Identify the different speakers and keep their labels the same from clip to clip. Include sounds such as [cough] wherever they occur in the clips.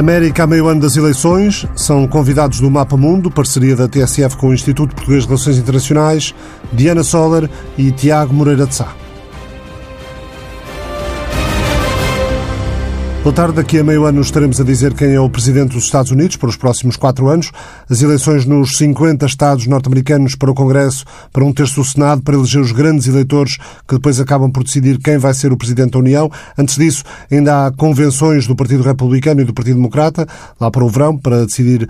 Speaker 1: América a meio ano das eleições, são convidados do Mapa Mundo, parceria da TSF com o Instituto Português de Relações Internacionais, Diana Soller e Tiago Moreira de Sá. Boa tarde. Daqui a meio ano estaremos a dizer quem é o presidente dos Estados Unidos para os próximos quatro anos. As eleições nos 50 estados norte-americanos para o Congresso, para um terço do Senado, para eleger os grandes eleitores que depois acabam por decidir quem vai ser o presidente da União. Antes disso, ainda há convenções do Partido Republicano e do Partido Democrata, lá para o verão, para decidir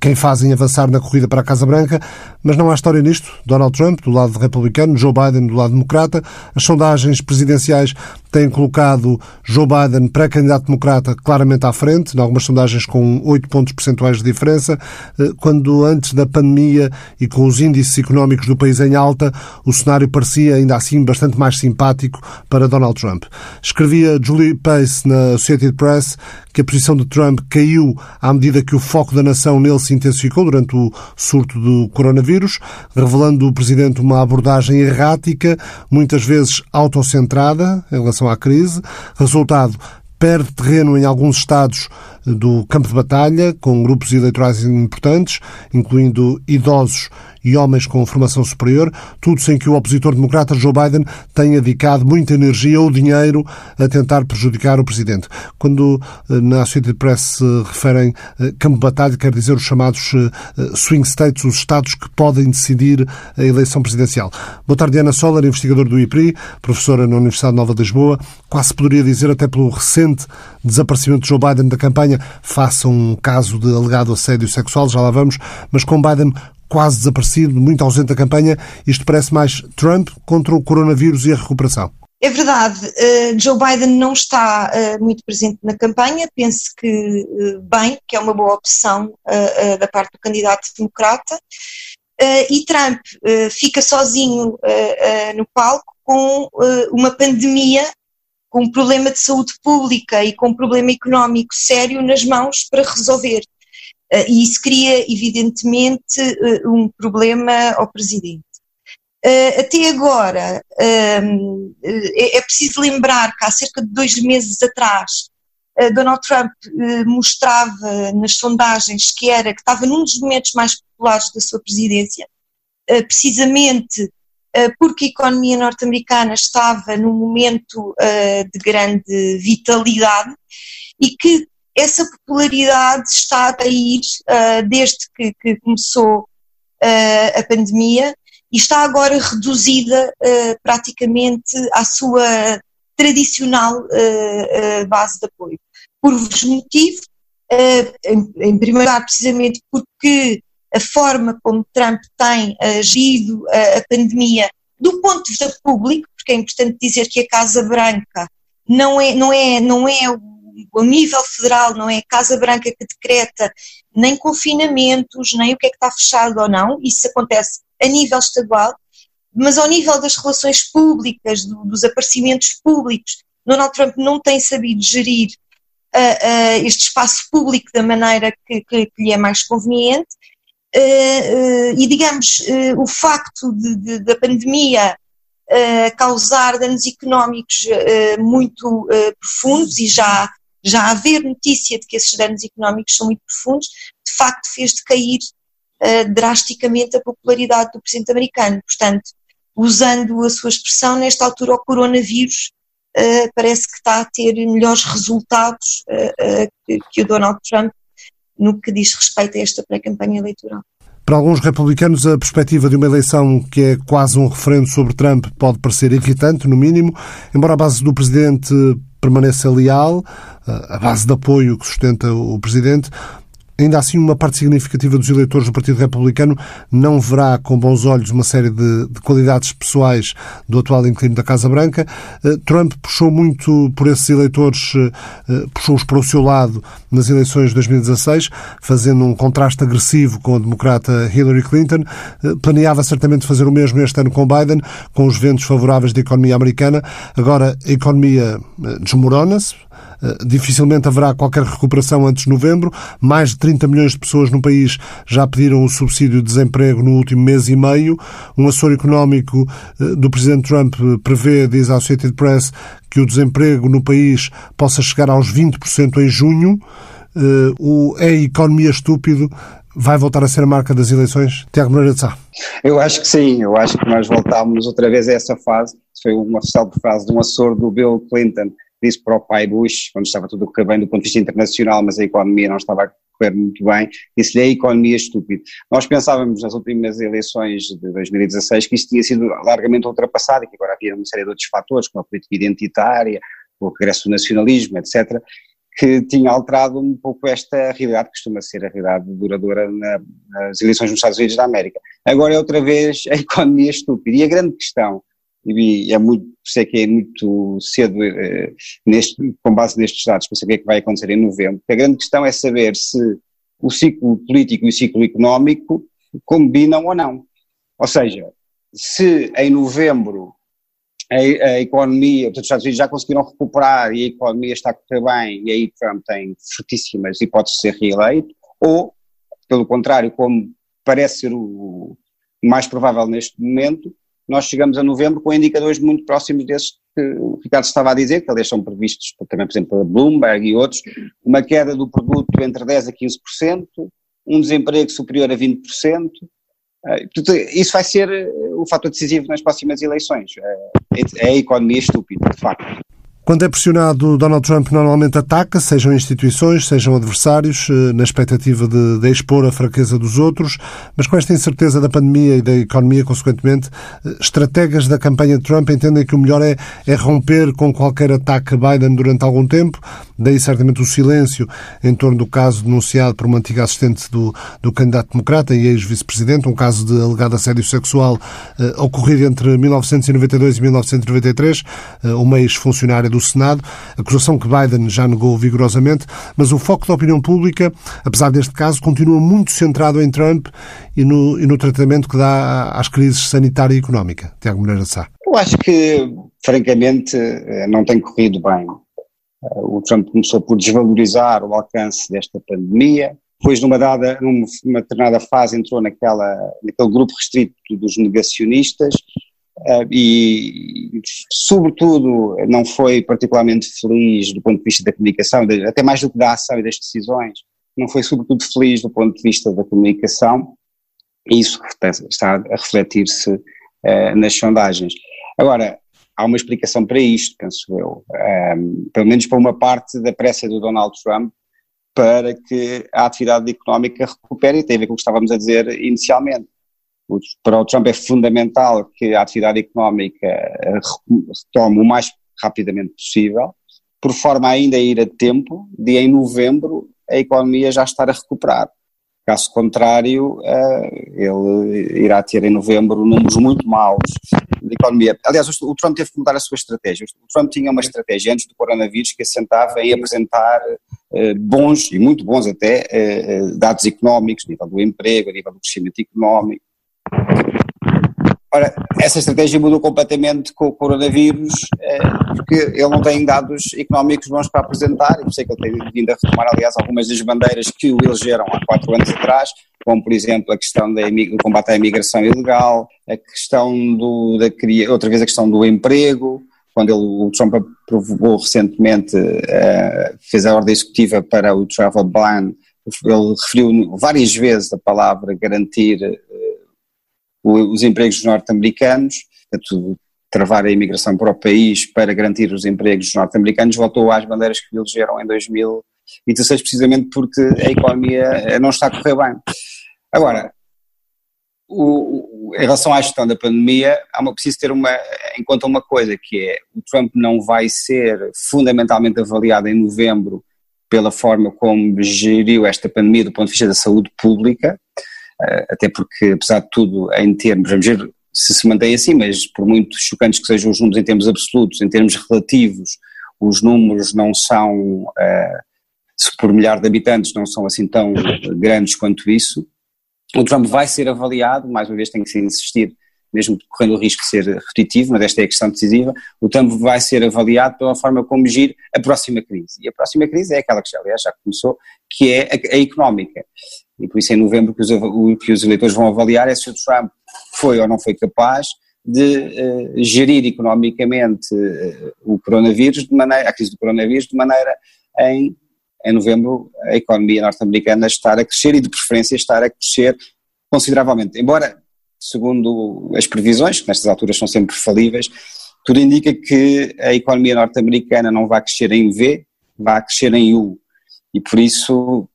Speaker 1: quem fazem avançar na corrida para a Casa Branca. Mas não há história nisto. Donald Trump, do lado republicano, Joe Biden, do lado democrata. As sondagens presidenciais têm colocado Joe Biden, pré-candidato democrata, claramente à frente, em algumas sondagens com 8 pontos percentuais de diferença, eh, quando antes da pandemia e com os índices económicos do país em alta, o cenário parecia ainda assim bastante mais simpático para Donald Trump. Escrevia Julie Pace na Associated Press que a posição de Trump caiu à medida que o foco da nação nele se intensificou durante o surto do coronavírus, revelando o presidente uma abordagem errática, muitas vezes autocentrada em relação à crise. Resultado, perde terreno em alguns estados do campo de batalha, com grupos eleitorais importantes, incluindo idosos e homens com formação superior, tudo sem que o opositor democrata Joe Biden tenha dedicado muita energia ou dinheiro a tentar prejudicar o presidente. Quando eh, na Associated Press se referem eh, campo de batalha, quer dizer os chamados eh, swing states, os estados que podem decidir a eleição presidencial. Boa tarde, Ana Soller, investigador do IPRI, professora na Universidade Nova de Lisboa. Quase poderia dizer, até pelo recente desaparecimento de Joe Biden da campanha, faça um caso de alegado assédio sexual, já lá vamos, mas com Biden quase desaparecido, muito ausente da campanha. Isto parece mais Trump contra o coronavírus e a recuperação.
Speaker 2: É verdade, uh, Joe Biden não está uh, muito presente na campanha, penso que uh, bem, que é uma boa opção da parte do candidato democrata, e Trump fica sozinho no palco com uma pandemia, com um problema de saúde pública e com um problema económico sério nas mãos para resolver. Eh, e isso cria, evidentemente, eh, um problema ao Presidente. Eh, até agora, ehm, é, é preciso lembrar que há cerca de dois meses atrás, Donald Trump mostrava nas sondagens que era que estava num dos momentos mais populares da sua presidência, precisamente porque a economia norte-americana estava num momento de grande vitalidade e que essa popularidade está a cair uh, desde que, que começou uh, a pandemia e está agora reduzida uh, praticamente à sua tradicional base de apoio. Por vários motivos, em, em, primeiro lugar, precisamente porque a forma como Trump tem agido a pandemia do ponto de vista público, porque é importante dizer que a Casa Branca não é, não é, não é o nível federal, não é a Casa Branca que decreta nem confinamentos, nem o que é que está fechado ou não, isso acontece a nível estadual, mas ao nível das relações públicas, do, dos aparecimentos públicos, Donald Trump não tem sabido gerir uh, uh, este espaço público da maneira que, que, que lhe é mais conveniente. Uh, e digamos, o facto da pandemia causar danos económicos muito profundos e já já haver notícia de que esses danos económicos são muito profundos, de facto fez decair uh, drasticamente a popularidade do presidente americano. Portanto, usando a sua expressão, nesta altura o coronavírus uh, parece que está a ter melhores resultados uh, que, que o Donald Trump no que diz respeito a esta pré-campanha eleitoral.
Speaker 1: Para alguns republicanos, a perspectiva de uma eleição que é quase um referendo sobre Trump pode parecer irritante, no mínimo, embora a base do presidente permaneça leal, a base de apoio que sustenta o presidente, Ainda assim, uma parte significativa dos eleitores do Partido Republicano não verá com bons olhos uma série de, de qualidades pessoais do atual inquilino da Casa Branca. Eh, Trump puxou muito por esses eleitores, eh, puxou-os para o seu lado nas eleições de 2016, fazendo um contraste agressivo com a democrata Hillary Clinton. Planeava certamente fazer o mesmo este ano com Biden, com os ventos favoráveis da economia americana. Agora a economia desmorona-se, dificilmente haverá qualquer recuperação antes de novembro. Mais de 30 milhões de pessoas no país já pediram o subsídio de desemprego no último mês e meio. Um assessor económico eh, do Presidente Trump prevê, diz a Associated Press, que o desemprego no país possa chegar aos 20% em junho. o é economia estúpido vai voltar a ser a marca das eleições? Tiago Moreira de Sá.
Speaker 3: Eu acho que sim, eu acho que nós voltámos outra vez a essa fase, foi uma célebre frase de um assessor do Bill Clinton, disse para o pai Bush, quando estava tudo a bem do ponto de vista internacional, mas a economia não estava a correr muito bem, disse-lhe a economia estúpida. Nós pensávamos nas últimas eleições de 2016 que isso tinha sido largamente ultrapassado e que agora havia uma série de outros fatores, como a política identitária, o regresso do nacionalismo, etc., que tinha alterado um pouco esta realidade, que costuma ser a realidade duradoura na, nas eleições nos Estados Unidos da América. Agora é outra vez [laughs] a economia estúpida. E a grande questão, e é muito, sei que é muito cedo eh, neste, com base nestes dados para saber o que vai acontecer em novembro, a grande questão é saber se o ciclo político e o ciclo económico combinam ou não. Ou seja, se em novembro a, a, economia, portanto, os Estados Unidos já conseguiram recuperar e a economia está a correr bem e aí Trump tem fortíssimas hipóteses de ser reeleito, ou, pelo contrário, como parece ser o mais provável neste momento, nós chegamos a novembro com indicadores muito próximos desses que o Ricardo estava a dizer, que aliás são previstos também, por exemplo, pela Bloomberg e outros, uma queda do produto entre 10% a 15%, um desemprego superior a 20%, eh, isso vai ser eh, o fator decisivo nas próximas eleições. Eh, é a economia estúpida, de facto.
Speaker 1: Quando é pressionado, Donald Trump normalmente ataca, sejam instituições, sejam adversários, eh, na expectativa de, de, expor a fraqueza dos outros, mas com esta incerteza da pandemia e da economia, consequentemente, eh, estrategas da campanha de Trump entendem que o melhor é, é romper com qualquer ataque a Biden durante algum tempo, daí certamente o silêncio em torno do caso denunciado por uma antiga assistente do, do candidato democrata e ex-vice-presidente, um caso de alegado assédio sexual eh, ocorrido entre 1992 e 1993, eh, uma ex-funcionária do Senado, acusação que Biden já negou vigorosamente, mas o foco da opinião pública, apesar deste caso, continua muito centrado em Trump e no, e no tratamento que dá às crises sanitária e económica. Tiago Moreira Sá.
Speaker 3: Eu acho que, francamente, eh, não tem corrido bem. Eh, o Trump começou por desvalorizar o alcance desta pandemia, depois numa dada, numa determinada fase entrou naquela, naquele grupo restrito dos negacionistas e, sobretudo, não foi particularmente feliz do ponto de vista da comunicação, até mais do que da ação e das decisões, não foi sobretudo feliz do ponto de vista da comunicação, e isso está a refletir-se uh, nas sondagens. Agora, há uma explicação para isto, penso eu, um, pelo menos para uma parte da pressa do Donald Trump para que a atividade económica recupere, e tem a ver com o que estávamos a dizer inicialmente para o Trump é fundamental que a atividade económica eh, retome o mais rapidamente possível, por forma ainda a ir a tempo de em novembro a economia já estar a recuperar. Caso contrário, eh, ele irá ter em novembro números muito maus de economia. Aliás, o Trump teve que mudar a sua estratégia. O Trump tinha uma estratégia antes do coronavírus que assentava em apresentar eh, bons, e muito bons até, dados económicos, nível do emprego, nível do crescimento económico, Ora, essa estratégia mudou completamente com o coronavírus, eh, porque ele não tem dados económicos bons para apresentar, e por isso é que ele tem vindo a retomar, aliás, algumas das bandeiras que o elegeram há quatro anos atrás, como, por exemplo, a questão do combate à imigração ilegal, a questão do, da, outra vez a questão do emprego, quando ele, o Trump aprovou recentemente, uh, fez a ordem executiva para o travel ban, ele referiu várias vezes a palavra garantir os empregos norte-americanos, travar a imigração para o país para garantir os empregos norte-americanos, voltou às bandeiras que elegeram em 2016, precisamente porque a economia eh, não está a correr bem. Agora, o, em relação à gestão da pandemia, há uma, preciso ter uma, em conta uma coisa, que é o Trump não vai ser fundamentalmente avaliado em novembro pela forma como geriu esta pandemia do ponto de vista da saúde pública, até porque, apesar de tudo, em termos, vamos ver se se mantém assim, mas por muito chocantes que sejam os números em termos absolutos, em termos relativos, os números não são, uh, se por milhar de habitantes, não são assim tão grandes quanto isso. O Trump vai ser avaliado, mais uma vez tem que se insistir, mesmo correndo o risco de ser repetitivo, mas esta é a questão decisiva, o Trump vai ser avaliado pela forma como agir a próxima crise. E a próxima crise é aquela que já, aliás, já começou, que é a, a económica e por isso em novembro que os, que os eleitores vão avaliar é se o Trump foi ou não foi capaz de uh, gerir economicamente uh, o coronavírus de maneira, a crise do coronavírus de maneira em em novembro a economia norte-americana estar a crescer e de preferência estar a crescer consideravelmente. Embora, segundo as previsões, que nestas alturas são sempre falíveis, tudo indica que a economia norte-americana não vai crescer em V, vai crescer em U. E por isso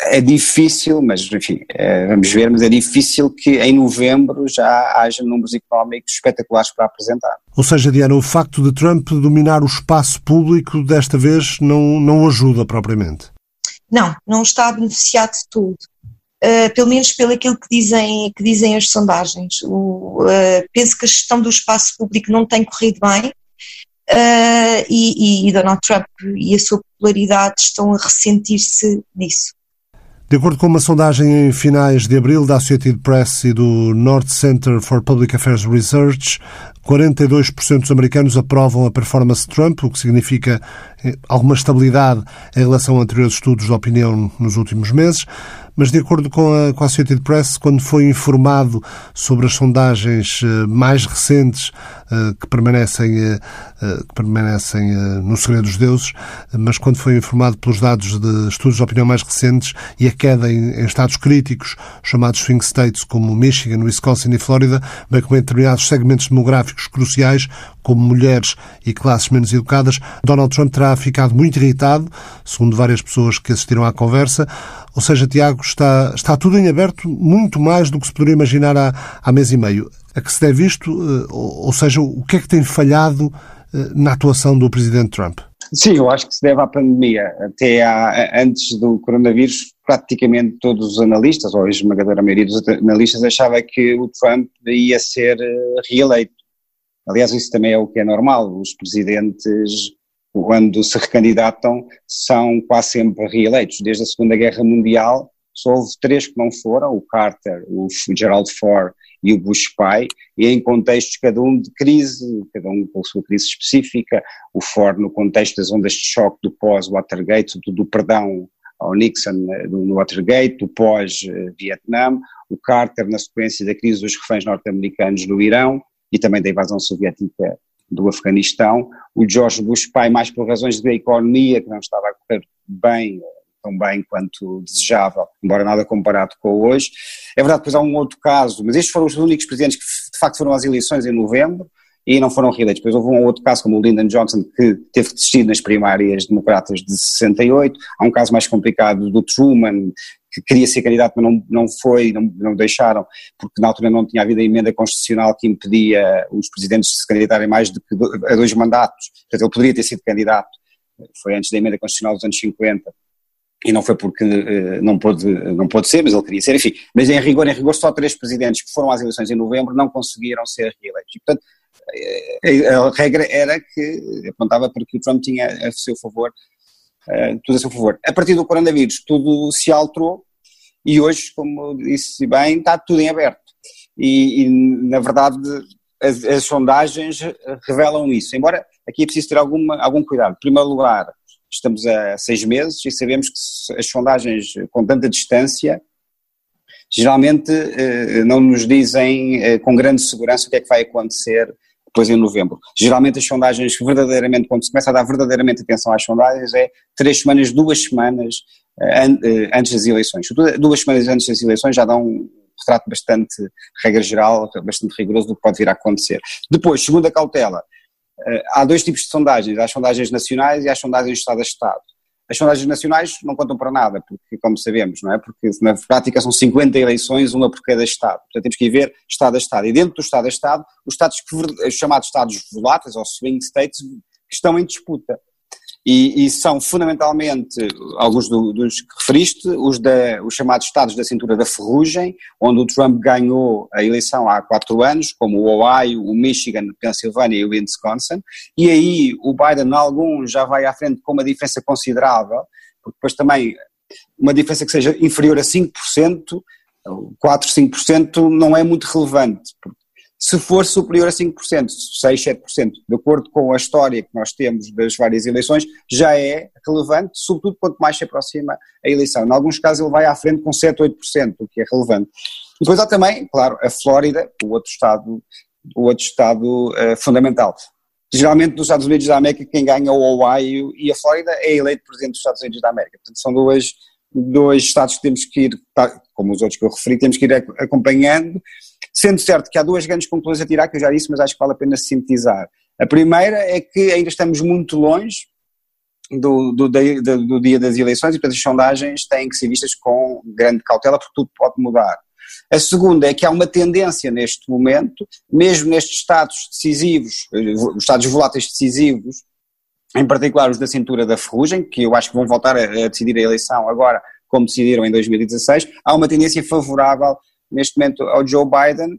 Speaker 3: é difícil, mas enfim, é, vamos ver, mas é difícil que em novembro já haja números económicos espetaculares para apresentar.
Speaker 1: Ou seja, Diana, o facto de Trump dominar o espaço público desta vez não, não ajuda propriamente?
Speaker 2: Não, não está a beneficiar de tudo. Uh, pelo menos pelo aquilo que dizem, que dizem as sondagens. O, uh, penso que a gestão do espaço público não tem corrido bem uh, e, e Donald Trump e a sua popularidade estão a ressentir-se disso.
Speaker 1: De acordo com uma sondagem em finais de abril da Associated Press e do North Center for Public Affairs Research, 42% dos americanos aprovam a performance de Trump, o que significa eh, alguma estabilidade em relação a anteriores estudos de opinião nos últimos meses. Mas de acordo com a, com a Associated Press, quando foi informado sobre as sondagens eh, mais recentes que permanecem, eh, que permanecem no segredo dos deuses, mas quando foi informado pelos dados de estudos de opinião mais recentes e a queda em, em estados críticos, chamados swing states como Michigan, Wisconsin e Flórida, bem como em determinados segmentos demográficos cruciais, como mulheres e classes menos educadas, Donald Trump terá ficado muito irritado, segundo várias pessoas que assistiram à conversa, ou seja, Tiago, está, está tudo em aberto muito mais do que se poderia imaginar há, há mês e meio. A que se deve isto? Eh, ou seja, o que é que tem falhado eh, na atuação do Presidente Trump?
Speaker 3: Sim, eu acho que se deve à pandemia. Até há, antes do coronavírus, praticamente todos os analistas, ou a esmagadora maioria dos analistas, achava que o Trump ia ser eh, reeleito. Aliás, isso também é o que é normal. Os presidentes quando se recandidatam, são quase sempre reeleitos. Desde a Segunda Guerra Mundial, só houve três que não foram, o Carter, o Gerald Ford e o Bush pai, e em contextos cada um de crise, cada um com a sua crise específica, o Ford no contexto das ondas de choque do pós-Watergate, do, do perdão ao Nixon eh, no Watergate, do pós-Vietnã, o Carter na sequência da crise dos reféns norte-americanos no Irão e também da invasão soviética do Afeganistão, o George Bush pai mais por razões de economia, que não estava a correr bem, tão bem quanto desejável, embora nada comparado com hoje. É verdade, depois há um outro caso, mas estes foram os únicos presidentes que de facto foram às eleições em novembro, e não foram reeleitos. Depois houve um outro caso, como o Lyndon Johnson, que teve que desistir nas primárias democratas de 68. Há um caso mais complicado do Truman, que queria ser candidato, mas não, não foi, não, não deixaram, porque na altura não tinha havido a emenda constitucional que impedia os presidentes de se candidatarem mais do que a dois mandatos. Portanto, ele poderia ter sido candidato, foi antes da emenda constitucional dos anos 50, e não foi porque uh, não, pôde, não pôde ser, mas ele queria ser, enfim. Mas em rigor, em rigor, só três presidentes que foram às eleições em novembro não conseguiram ser reeleitos. E, portanto, eh, a regra era que apontava para que o Trump tinha a seu favor tudo a seu favor. A partir do coronavírus tudo se alterou e hoje, como disse bem, está tudo em aberto. E, e na verdade as, as, sondagens revelam isso, embora aqui é preciso ter alguma, algum cuidado. Em primeiro lugar, estamos a seis meses e sabemos que as sondagens com tanta distância geralmente eh, não nos dizem eh, com grande segurança o que é que vai acontecer depois em novembro. Geralmente as sondagens, verdadeiramente, quando se começa a dar verdadeiramente atenção às sondagens, é três semanas, duas semanas uh, antes das eleições. Duas semanas antes das eleições já dão um retrato bastante, regra geral, bastante rigoroso do que pode vir a acontecer. Depois, segunda cautela, há dois tipos de sondagens, há as sondagens nacionais e há as sondagens Estado a Estado. As sondagens nacionais não contam para nada, porque, como sabemos, não é? Porque na prática são 50 eleições, uma por cada Estado. Portanto, temos que ver Estado a Estado. E dentro do Estado a Estado, os Estados que, os chamados Estados voláteis, ou swing states, que estão em disputa e, e são fundamentalmente alguns do, dos que referiste, os, da, os chamados Estados da Cintura da Ferrugem, onde o Trump ganhou a eleição há quatro anos, como o Ohio, o Michigan, Pensilvânia e o Wisconsin, e aí o Biden, alguns, já vai à frente com uma diferença considerável, porque depois também uma diferença que seja inferior a 5%, 4, 5% não é muito relevante, porque se for superior a 5%, 6, 7%, de acordo com a história que nós temos das várias eleições, já é relevante, sobretudo quanto mais se aproxima a eleição. Em alguns casos ele vai à frente com 7, 8%, o que é relevante. Depois há também, claro, a Flórida, o outro estado, o outro estado uh, fundamental. geralmente nos Estados Unidos da América quem ganha o Ohio e a Flórida é eleito presidente dos Estados Unidos da América. Portanto, são dois, dois estados que temos que ir, tá, como os outros que eu referi, temos que ir acompanhando, sendo certo que há duas grandes conclusões a tirar, que eu já disse, mas acho que vale a pena sintetizar. A primeira é que ainda estamos muito longe do, do, do, do dia das eleições e, portanto, as sondagens têm que ser vistas com grande cautela, porque tudo pode mudar. A segunda é que há uma tendência neste momento, mesmo nestes estados decisivos, os estados voláteis decisivos, em particular os da cintura da ferrugem, que eu acho que vão voltar a, a decidir a eleição agora, como decidiram em 2016, há uma tendência favorável neste momento ao Joe Biden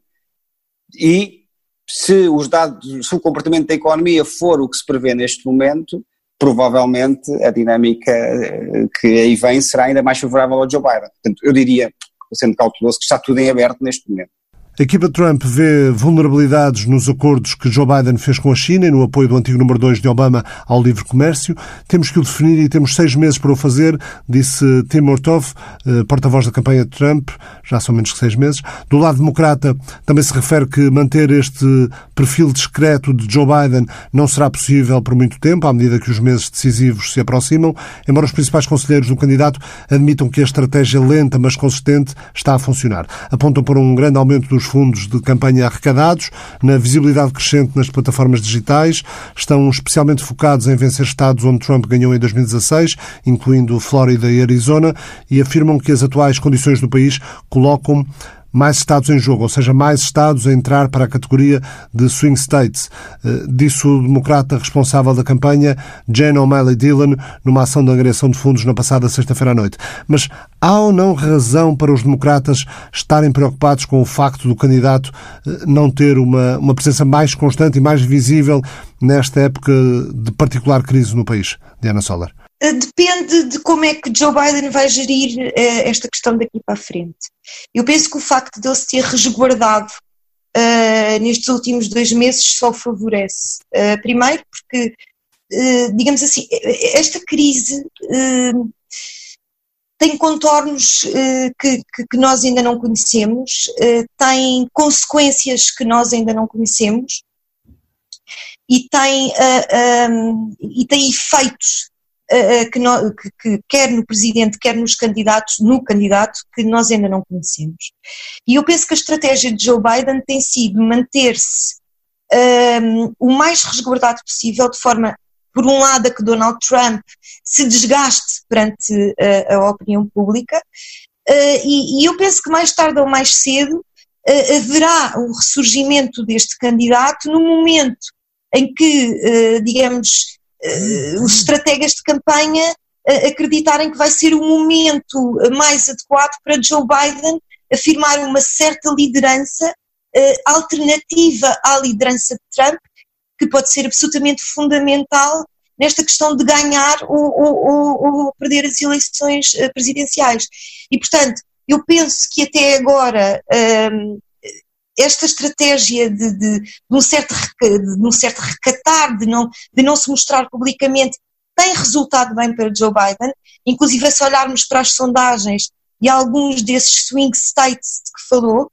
Speaker 3: e se os dados, se o comportamento da economia for o que se prevê neste momento, provavelmente a dinâmica eh, que aí vem será ainda mais favorável ao Joe Biden. Portanto, eu diria, sendo cauteloso, que está tudo em aberto neste momento.
Speaker 1: A equipa Trump vê vulnerabilidades nos acordos que Joe Biden fez com a China e no apoio do antigo número 2 de Obama ao livre comércio. Temos que o definir e temos seis meses para o fazer, disse Tim Mortov, eh, porta-voz da campanha de Trump, já são menos que seis meses. Do lado democrata, também se refere que manter este perfil discreto de Joe Biden não será possível por muito tempo, à medida que os meses decisivos se aproximam, embora os principais conselheiros do candidato admitam que a estratégia lenta, mas consistente, está a funcionar. Apontam para um grande aumento dos fundos de campanha arrecadados, na visibilidade crescente nas plataformas digitais, estão especialmente focados em vencer estados onde Trump ganhou em 2016, incluindo Flórida e Arizona, e afirmam que as atuais condições do país colocam mais Estados em jogo, ou seja, mais Estados a entrar para a categoria de swing states. Eh, disse o democrata responsável da campanha, Jane O'Malley Dillon, numa ação de agressão de fundos na passada sexta-feira à noite. Mas há ou não razão para os democratas estarem preocupados com o facto do candidato eh, não ter uma, uma presença mais constante e mais visível nesta época de particular crise no país? Diana Soller.
Speaker 2: Eh, depende de como é que Joe Biden vai gerir uh, esta questão daqui para a frente. Eu penso que o facto de ele se ter resguardado uh, nestes últimos dois meses só favorece. Uh, primeiro, porque, digamos assim, esta crise tem contornos que, que, nós ainda não conhecemos, tem consequências que nós ainda não conhecemos e tem, um, e tem efeitos que, no, que, que, quer no presidente, quer nos candidatos, no candidato, que nós ainda não conhecemos. E eu penso que a estratégia de Joe Biden tem sido manter-se um, o mais resguardado possível, de forma, por um lado, a que Donald Trump se desgaste perante a, a opinião pública, uh, e, e, eu penso que mais tarde ou mais cedo uh, haverá um ressurgimento deste candidato no momento em que, uh, digamos, os estrategas de campanha uh, acreditarem que vai ser o momento mais adequado para Joe Biden afirmar uma certa liderança uh, alternativa à liderança de Trump, que pode ser absolutamente fundamental nesta questão de ganhar ou, ou, ou, perder as eleições presidenciais. E, portanto, eu penso que até agora um, esta estratégia de, de, de, um certo, de um certo recatar, de não, de não se mostrar publicamente, tem resultado bem para Joe Biden, inclusive se olharmos para as sondagens e alguns desses swing states que falou,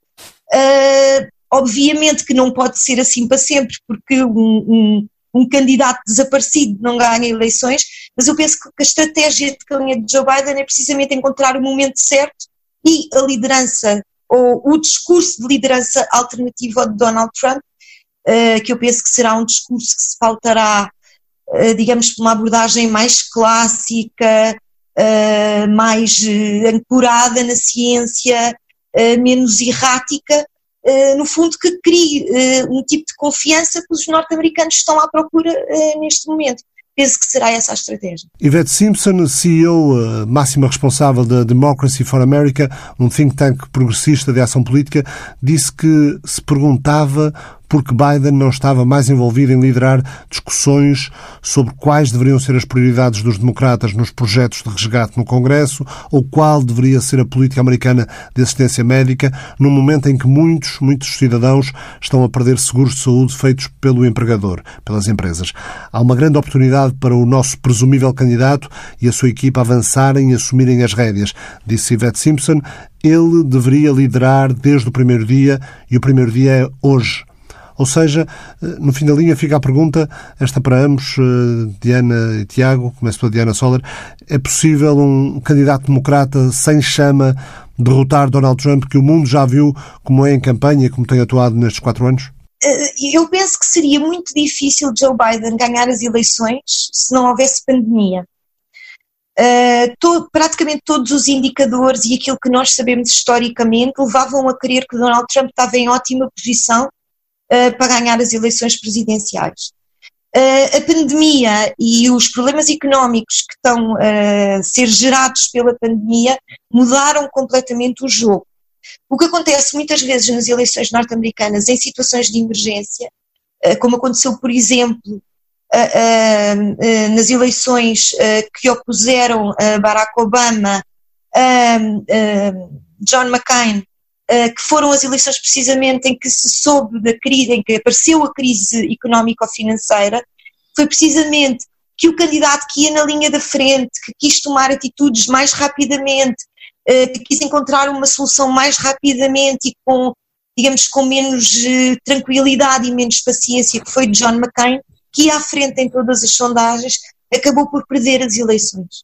Speaker 2: uh, obviamente que não pode ser assim para sempre, porque um, um, um, candidato desaparecido não ganha eleições, mas eu penso que a estratégia de campanha de Joe Biden é precisamente encontrar o momento certo e a liderança o discurso de liderança alternativa de Donald Trump, uh, que eu penso que será um discurso que se pautará, uh, digamos, por uma abordagem mais clássica, uh, mais ancorada na ciência, menos errática, no fundo que crie um tipo de confiança que os norte-americanos estão à procura neste momento penso que será essa a estratégia.
Speaker 1: Yvette Simpson, CEO eh, máxima responsável da Democracy for America, um think tank progressista de ação política, disse que se perguntava porque Biden não estava mais envolvido em liderar discussões sobre quais deveriam ser as prioridades dos democratas nos projetos de resgate no Congresso ou qual deveria ser a política americana de assistência médica, num momento em que muitos, muitos cidadãos estão a perder seguros de saúde feitos pelo empregador, pelas empresas. Há uma grande oportunidade para o nosso presumível candidato e a sua equipa avançarem e assumirem as rédeas, disse Yvette Simpson. Ele deveria liderar desde o primeiro dia e o primeiro dia é hoje. Ou seja, no fim da linha fica a pergunta, esta para ambos, Diana e Tiago, começo pela Diana Soller, é possível um candidato democrata sem chama derrotar Donald Trump, que o mundo já viu como é em campanha como tem atuado nestes quatro anos?
Speaker 2: Eu penso que seria muito difícil Joe Biden ganhar as eleições se não houvesse pandemia. Uh, praticamente todos os indicadores e aquilo que nós sabemos historicamente levavam a crer que Donald Trump estava em ótima posição uh, para ganhar as eleições presidenciais. Uh, a pandemia e os problemas económicos que estão a ser gerados pela pandemia mudaram completamente o jogo. O que acontece muitas vezes nas eleições norte-americanas em situações de emergência, como aconteceu, por exemplo, nas eleições que opuseram Barack Obama a John McCain, que foram as eleições precisamente em que se soube da crise, em que apareceu a crise económico-financeira, foi precisamente que o candidato que ia na linha da frente, que quis tomar atitudes mais rapidamente, que quis encontrar uma solução mais rapidamente e com, digamos, com menos tranquilidade e menos paciência, que foi John McCain, que ia à frente em todas as sondagens, acabou por perder as eleições.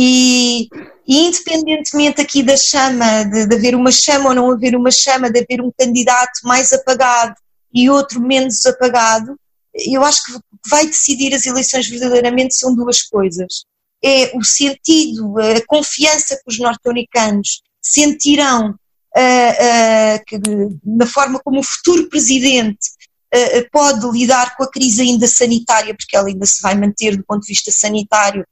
Speaker 2: E, e independentemente aqui da chama, de, de, haver uma chama ou não haver uma chama, de haver um candidato mais apagado e outro menos apagado, eu acho que vai decidir as eleições verdadeiramente são duas coisas. É o sentido, a confiança que os norte-americanos sentirão uh, uh, na forma como o futuro presidente uh, pode lidar com a crise ainda sanitária, porque ela ainda se vai manter do ponto de vista sanitário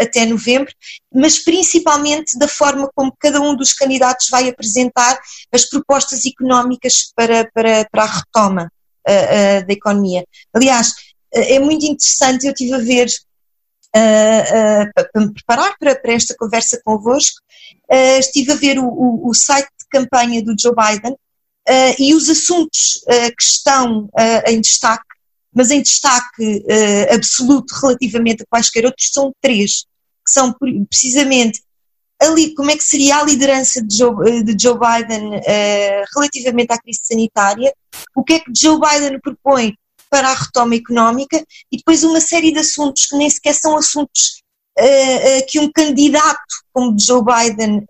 Speaker 2: até novembro, mas principalmente da forma como cada um dos candidatos vai apresentar as propostas económicas para, para, para a retoma da economia. Aliás, é muito interessante, eu estive a ver para me preparar para, para esta conversa convosco, estive a ver o, o, o site de campanha do Joe Biden uh, e os assuntos uh, que estão uh, em destaque, mas em destaque absoluto relativamente a quaisquer outros, são três, que são precisamente ali, como é que seria a liderança de Joe, de Joe Biden relativamente à crise sanitária, o que é que Joe Biden propõe para a retoma económica? E depois uma série de assuntos que nem sequer são assuntos que um candidato como Joe Biden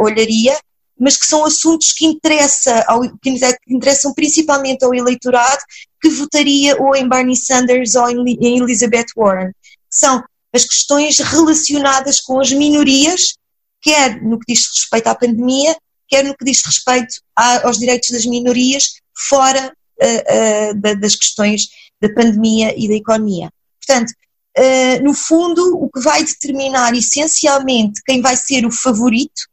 Speaker 2: olharia, mas que são assuntos que, interessa ao, que interessam principalmente ao eleitorado que votaria ou em Bernie Sanders ou em, Elizabeth Warren. São as questões relacionadas com as minorias, quer no que diz respeito à pandemia, quer no que diz respeito a, aos direitos das minorias, fora uh, uh, da, das questões da pandemia e da economia. Portanto, uh, no fundo, o que vai determinar essencialmente quem vai ser o favorito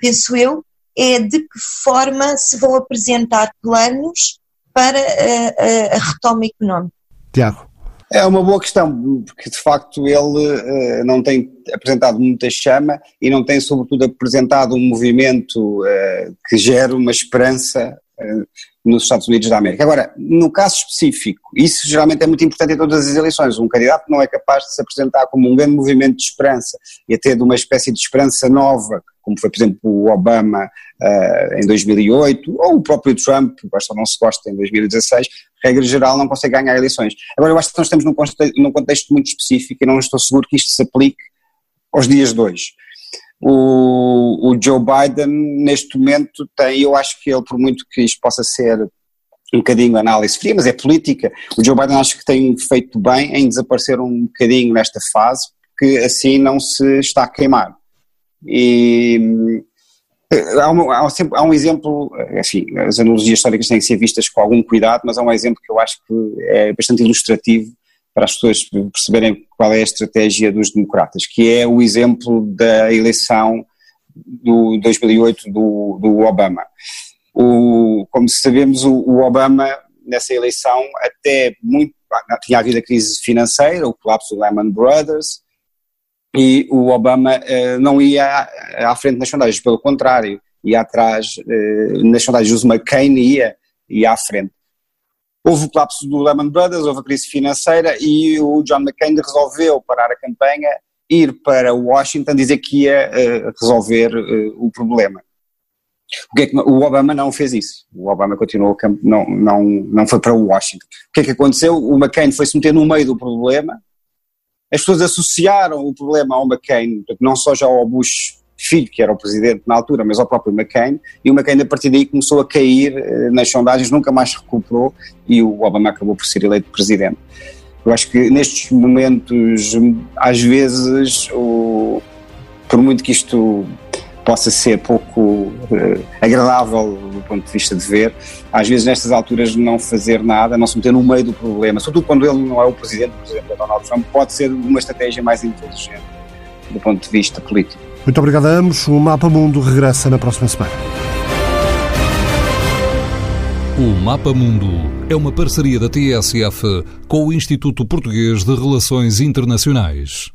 Speaker 2: penso eu, é de que forma se vão apresentar planos para a, a, a retoma económica.
Speaker 1: Tiago.
Speaker 3: É uma boa questão, porque de facto ele uh, não tem apresentado muita chama e não tem, sobretudo, apresentado um movimento uh, que gere uma esperança nos Estados Unidos da América. Agora, no caso específico, isso geralmente é muito importante em todas as eleições. Um candidato não é capaz de se apresentar como um grande movimento de esperança e até de uma espécie de esperança nova como foi, por exemplo, o Obama uh, em 2008, ou o próprio Trump, gosta ou não se gosta, em 2016, regra geral não consegue ganhar eleições. Agora, eu acho que nós estamos num contexto, num contexto muito específico e não estou seguro que isto se aplique aos dias de hoje. O, o Joe Biden, neste momento, tem, eu acho que ele, por muito que isto possa ser um bocadinho análise fria, mas é política. O Joe Biden acho que tem feito bem em desaparecer um bocadinho nesta fase, porque assim não se está a queimar. E há, um, há, há um exemplo, enfim, as analogias históricas têm que ser vistas com algum cuidado, mas há um exemplo que eu acho que é bastante ilustrativo para as pessoas perceberem qual é a estratégia dos democratas, que é o exemplo da eleição do 2008 do, do Obama. O, como sabemos, o, o Obama nessa eleição até muito tinha havido a crise financeira, o colapso do Lehman Brothers, e o Obama eh, não ia à, frente nas sondagens, pelo contrário, ia atrás, eh, nas sondagens o McCain ia, ia à frente. Houve o colapso do Lehman Brothers, houve a crise financeira e o John McCain resolveu parar a campanha, ir para Washington, dizer que ia uh, resolver uh, o problema. O, que é que, o Obama não fez isso. O Obama continuou, não, não, não foi para Washington. O que é que aconteceu? O McCain foi se meter no meio do problema. As pessoas associaram o problema ao McCain, não só já ao Bush filho, que era o presidente na altura, mas ao próprio McCain, e o McCain a partir daí começou a cair eh, nas sondagens, nunca mais recuperou e o Obama acabou por ser eleito presidente. Eu acho que nestes momentos, às vezes, o, por muito que isto possa ser pouco uh, agradável do ponto de vista de ver, às vezes nestas alturas não fazer nada, não se meter no meio do problema, sobretudo quando ele não é o presidente, o presidente é Donald Trump, pode ser uma estratégia mais inteligente do ponto de vista político.
Speaker 1: Muito obrigado a ambos. O Mapa Mundo regressa na próxima semana.
Speaker 4: O Mapa Mundo é uma parceria da TSF com o Instituto Português de Relações Internacionais.